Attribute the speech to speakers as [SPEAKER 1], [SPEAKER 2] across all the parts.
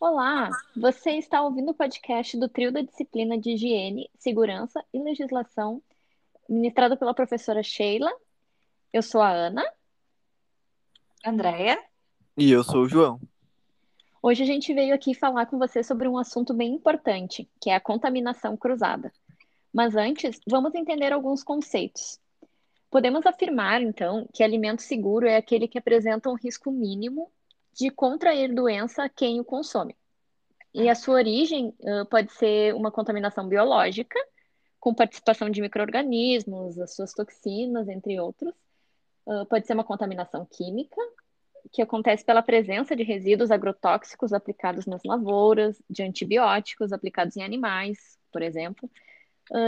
[SPEAKER 1] Olá, você está ouvindo o podcast do Trio da Disciplina de Higiene, Segurança e Legislação, ministrado pela professora Sheila. Eu sou a Ana.
[SPEAKER 2] Andréia.
[SPEAKER 3] E eu sou o João.
[SPEAKER 1] Hoje a gente veio aqui falar com você sobre um assunto bem importante, que é a contaminação cruzada. Mas antes, vamos entender alguns conceitos. Podemos afirmar, então, que alimento seguro é aquele que apresenta um risco mínimo de contrair doença quem o consome. E a sua origem uh, pode ser uma contaminação biológica, com participação de micro-organismos, as suas toxinas, entre outros. Uh, pode ser uma contaminação química, que acontece pela presença de resíduos agrotóxicos aplicados nas lavouras, de antibióticos aplicados em animais, por exemplo,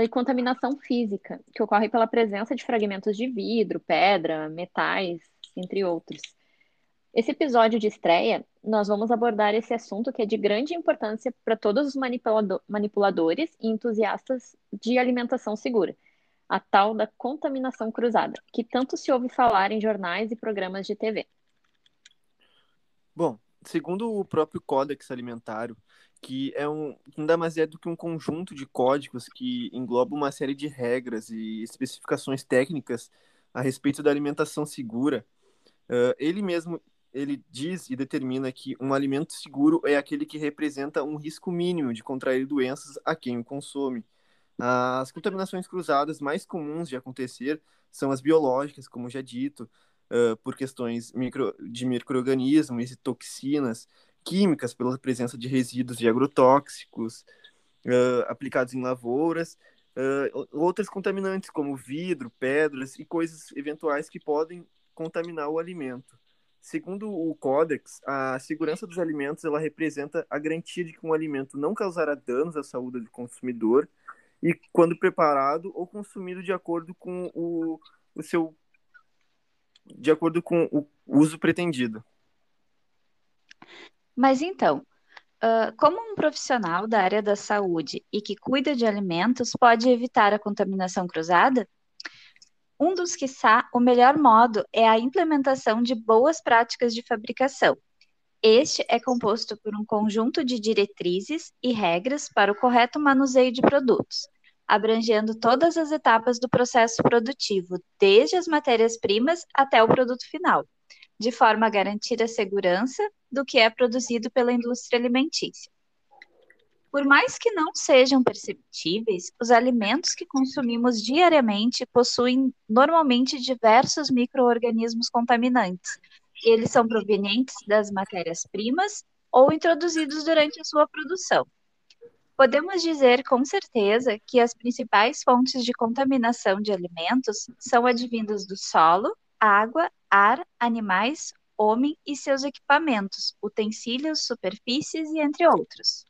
[SPEAKER 1] e contaminação física, que ocorre pela presença de fragmentos de vidro, pedra, metais, entre outros. Esse episódio de estreia, nós vamos abordar esse assunto que é de grande importância para todos os manipulado manipuladores e entusiastas de alimentação segura, a tal da contaminação cruzada, que tanto se ouve falar em jornais e programas de TV.
[SPEAKER 3] Bom, segundo o próprio Códex Alimentário, que é um nada mais é do que um conjunto de códigos que engloba uma série de regras e especificações técnicas a respeito da alimentação segura. Uh, ele mesmo ele diz e determina que um alimento seguro é aquele que representa um risco mínimo de contrair doenças a quem o consome. As contaminações cruzadas mais comuns de acontecer são as biológicas, como já dito, uh, por questões micro, de micro-organismos e toxinas, químicas pela presença de resíduos de agrotóxicos uh, aplicados em lavouras, uh, outras contaminantes como vidro, pedras e coisas eventuais que podem contaminar o alimento. Segundo o Codex, a segurança dos alimentos ela representa a garantia de que um alimento não causará danos à saúde do consumidor e quando preparado ou consumido de acordo com o, o seu de acordo com o uso pretendido.
[SPEAKER 2] Mas então, uh, como um profissional da área da saúde e que cuida de alimentos pode evitar a contaminação cruzada? Um dos que quiçá, o melhor modo é a implementação de boas práticas de fabricação. Este é composto por um conjunto de diretrizes e regras para o correto manuseio de produtos, abrangendo todas as etapas do processo produtivo, desde as matérias-primas até o produto final, de forma a garantir a segurança do que é produzido pela indústria alimentícia. Por mais que não sejam perceptíveis, os alimentos que consumimos diariamente possuem normalmente diversos micro-organismos contaminantes. Eles são provenientes das matérias-primas ou introduzidos durante a sua produção. Podemos dizer com certeza que as principais fontes de contaminação de alimentos são advindas do solo, água, ar, animais, homem e seus equipamentos, utensílios, superfícies e entre outros.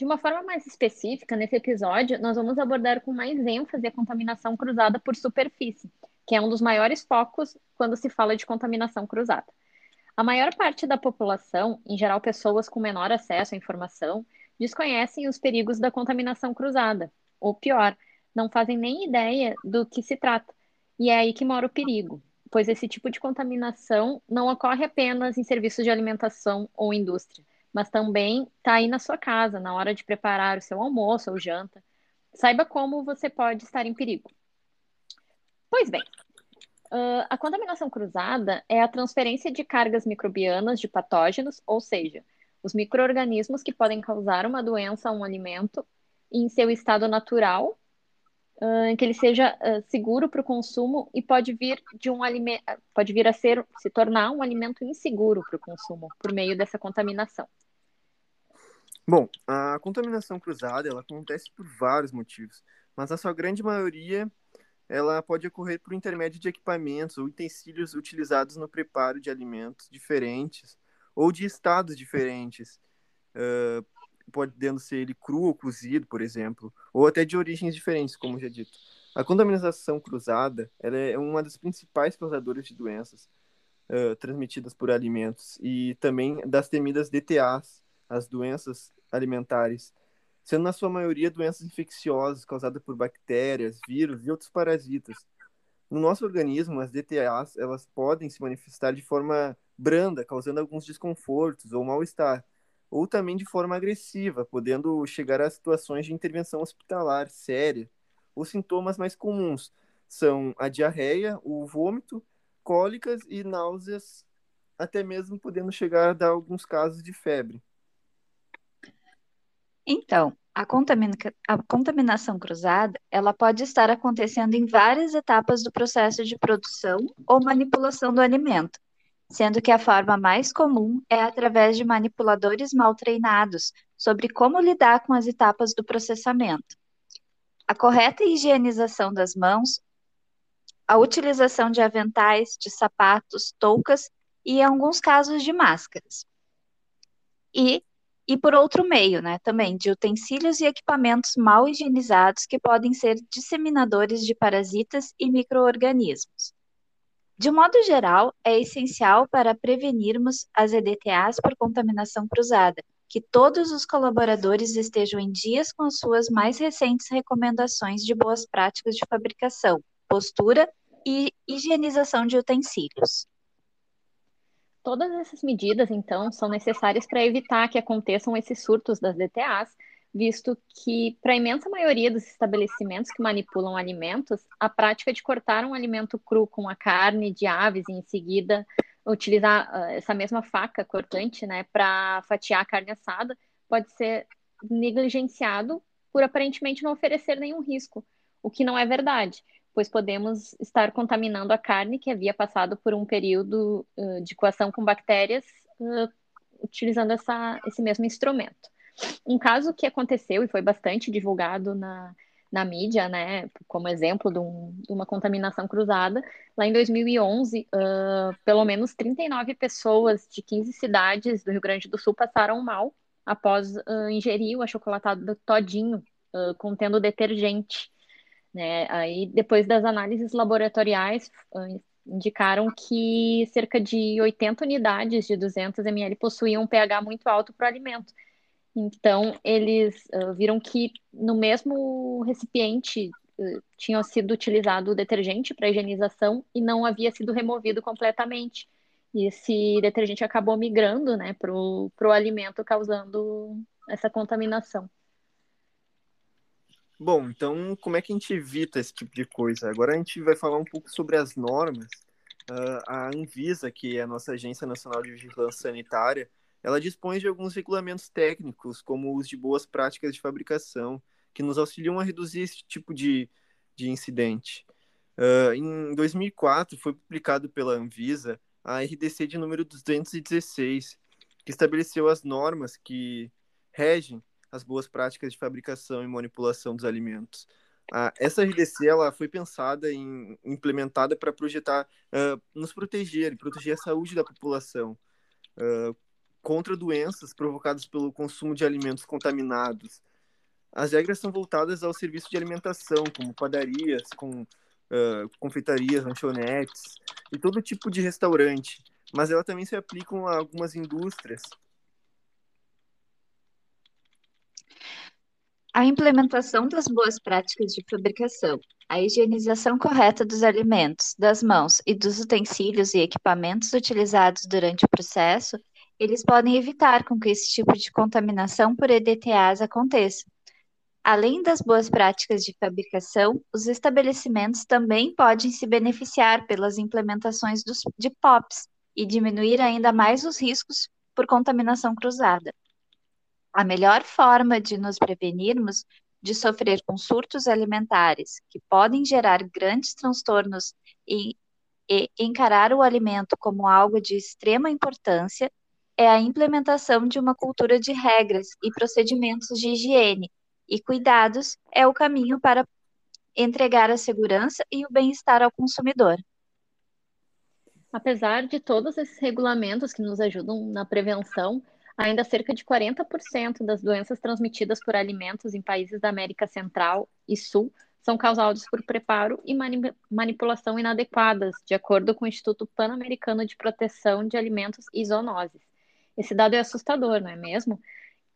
[SPEAKER 1] De uma forma mais específica, nesse episódio, nós vamos abordar com mais ênfase a contaminação cruzada por superfície, que é um dos maiores focos quando se fala de contaminação cruzada. A maior parte da população, em geral pessoas com menor acesso à informação, desconhecem os perigos da contaminação cruzada, ou pior, não fazem nem ideia do que se trata. E é aí que mora o perigo, pois esse tipo de contaminação não ocorre apenas em serviços de alimentação ou indústria, mas também está aí na sua casa, na hora de preparar o seu almoço ou janta. Saiba como você pode estar em perigo. Pois bem, a contaminação cruzada é a transferência de cargas microbianas de patógenos, ou seja, os microorganismos que podem causar uma doença a um alimento em seu estado natural, que ele seja uh, seguro para o consumo e pode vir de um alimento, pode vir a ser se tornar um alimento inseguro para o consumo por meio dessa contaminação.
[SPEAKER 3] Bom, a contaminação cruzada ela acontece por vários motivos, mas a sua grande maioria ela pode ocorrer por intermédio de equipamentos ou utensílios utilizados no preparo de alimentos diferentes ou de estados diferentes, uh, podendo ser ele cru ou cozido, por exemplo, ou até de origens diferentes, como já dito. A contaminação cruzada é uma das principais causadoras de doenças uh, transmitidas por alimentos e também das temidas DTAs, as doenças alimentares, sendo na sua maioria doenças infecciosas causadas por bactérias, vírus e outros parasitas. No nosso organismo, as DTAs elas podem se manifestar de forma branda, causando alguns desconfortos ou mal-estar, ou também de forma agressiva, podendo chegar a situações de intervenção hospitalar séria. Os sintomas mais comuns são a diarreia, o vômito, cólicas e náuseas, até mesmo podendo chegar a dar alguns casos de febre.
[SPEAKER 2] Então, a, contamina a contaminação cruzada, ela pode estar acontecendo em várias etapas do processo de produção ou manipulação do alimento, sendo que a forma mais comum é através de manipuladores mal treinados sobre como lidar com as etapas do processamento. A correta higienização das mãos, a utilização de aventais, de sapatos, toucas e, em alguns casos, de máscaras. E e por outro meio, né, também de utensílios e equipamentos mal higienizados que podem ser disseminadores de parasitas e microorganismos. De modo geral, é essencial para prevenirmos as EDTAs por contaminação cruzada, que todos os colaboradores estejam em dias com as suas mais recentes recomendações de boas práticas de fabricação, postura e higienização de utensílios.
[SPEAKER 1] Todas essas medidas, então, são necessárias para evitar que aconteçam esses surtos das DTAs, visto que, para a imensa maioria dos estabelecimentos que manipulam alimentos, a prática de cortar um alimento cru com a carne de aves e em seguida utilizar uh, essa mesma faca cortante né, para fatiar a carne assada pode ser negligenciado por aparentemente não oferecer nenhum risco, o que não é verdade pois podemos estar contaminando a carne que havia passado por um período uh, de coação com bactérias uh, utilizando essa, esse mesmo instrumento. Um caso que aconteceu e foi bastante divulgado na, na mídia, né, como exemplo de, um, de uma contaminação cruzada, lá em 2011, uh, pelo menos 39 pessoas de 15 cidades do Rio Grande do Sul passaram mal após ingerir o achocolatado todinho, contendo detergente. Né? Aí, depois das análises laboratoriais, indicaram que cerca de 80 unidades de 200 ml possuíam um pH muito alto para o alimento. Então, eles uh, viram que no mesmo recipiente uh, tinha sido utilizado o detergente para higienização e não havia sido removido completamente. E esse detergente acabou migrando né, para o alimento, causando essa contaminação.
[SPEAKER 3] Bom, então como é que a gente evita esse tipo de coisa? Agora a gente vai falar um pouco sobre as normas. Uh, a Anvisa, que é a nossa Agência Nacional de Vigilância Sanitária, ela dispõe de alguns regulamentos técnicos, como os de boas práticas de fabricação, que nos auxiliam a reduzir esse tipo de, de incidente. Uh, em 2004, foi publicado pela Anvisa a RDC de número 216, que estabeleceu as normas que regem as boas práticas de fabricação e manipulação dos alimentos. Ah, essa RDC ela foi pensada e implementada para projetar, uh, nos proteger e proteger a saúde da população uh, contra doenças provocadas pelo consumo de alimentos contaminados. As regras são voltadas ao serviço de alimentação, como padarias, com uh, confeitarias, lanchonetes e todo tipo de restaurante, mas ela também se aplicam a algumas indústrias
[SPEAKER 2] A implementação das boas práticas de fabricação, a higienização correta dos alimentos, das mãos e dos utensílios e equipamentos utilizados durante o processo, eles podem evitar com que esse tipo de contaminação por EDTAs aconteça. Além das boas práticas de fabricação, os estabelecimentos também podem se beneficiar pelas implementações dos, de POPs e diminuir ainda mais os riscos por contaminação cruzada. A melhor forma de nos prevenirmos de sofrer com surtos alimentares que podem gerar grandes transtornos e, e encarar o alimento como algo de extrema importância é a implementação de uma cultura de regras e procedimentos de higiene e cuidados é o caminho para entregar a segurança e o bem-estar ao consumidor.
[SPEAKER 1] Apesar de todos esses regulamentos que nos ajudam na prevenção, Ainda cerca de 40% das doenças transmitidas por alimentos em países da América Central e Sul são causadas por preparo e manipulação inadequadas, de acordo com o Instituto Pan-Americano de Proteção de Alimentos e Zoonoses. Esse dado é assustador, não é mesmo?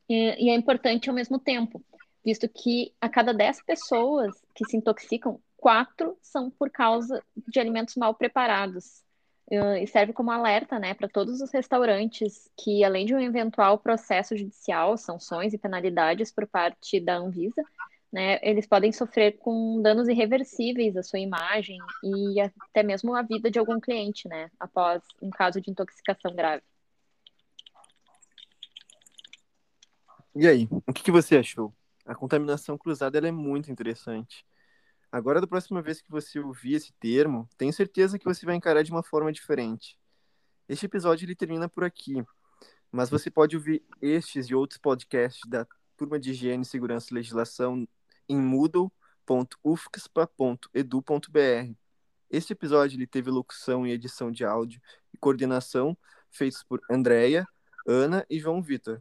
[SPEAKER 1] E, e é importante ao mesmo tempo, visto que a cada 10 pessoas que se intoxicam, quatro são por causa de alimentos mal preparados. e serve como alerta né, para todos os restaurantes que, além de um eventual processo judicial, sanções e penalidades por parte da Anvisa, né, eles podem sofrer com danos irreversíveis à sua imagem e até mesmo à vida de algum cliente, né, após um caso de intoxicação grave.
[SPEAKER 3] E aí, o que, que você achou? A contaminação cruzada é muito interessante. Agora, da próxima vez que você ouvir esse termo, tenho certeza que você vai encarar de uma forma diferente. Este episódio ele termina por aqui, mas você pode ouvir estes e outros podcasts da Turma de Higiene, Segurança e Legislação em moodle.ufcspa.edu.br. Este episódio ele teve locução e edição de áudio e coordenação feitos por Andréia, Ana e João Vitor.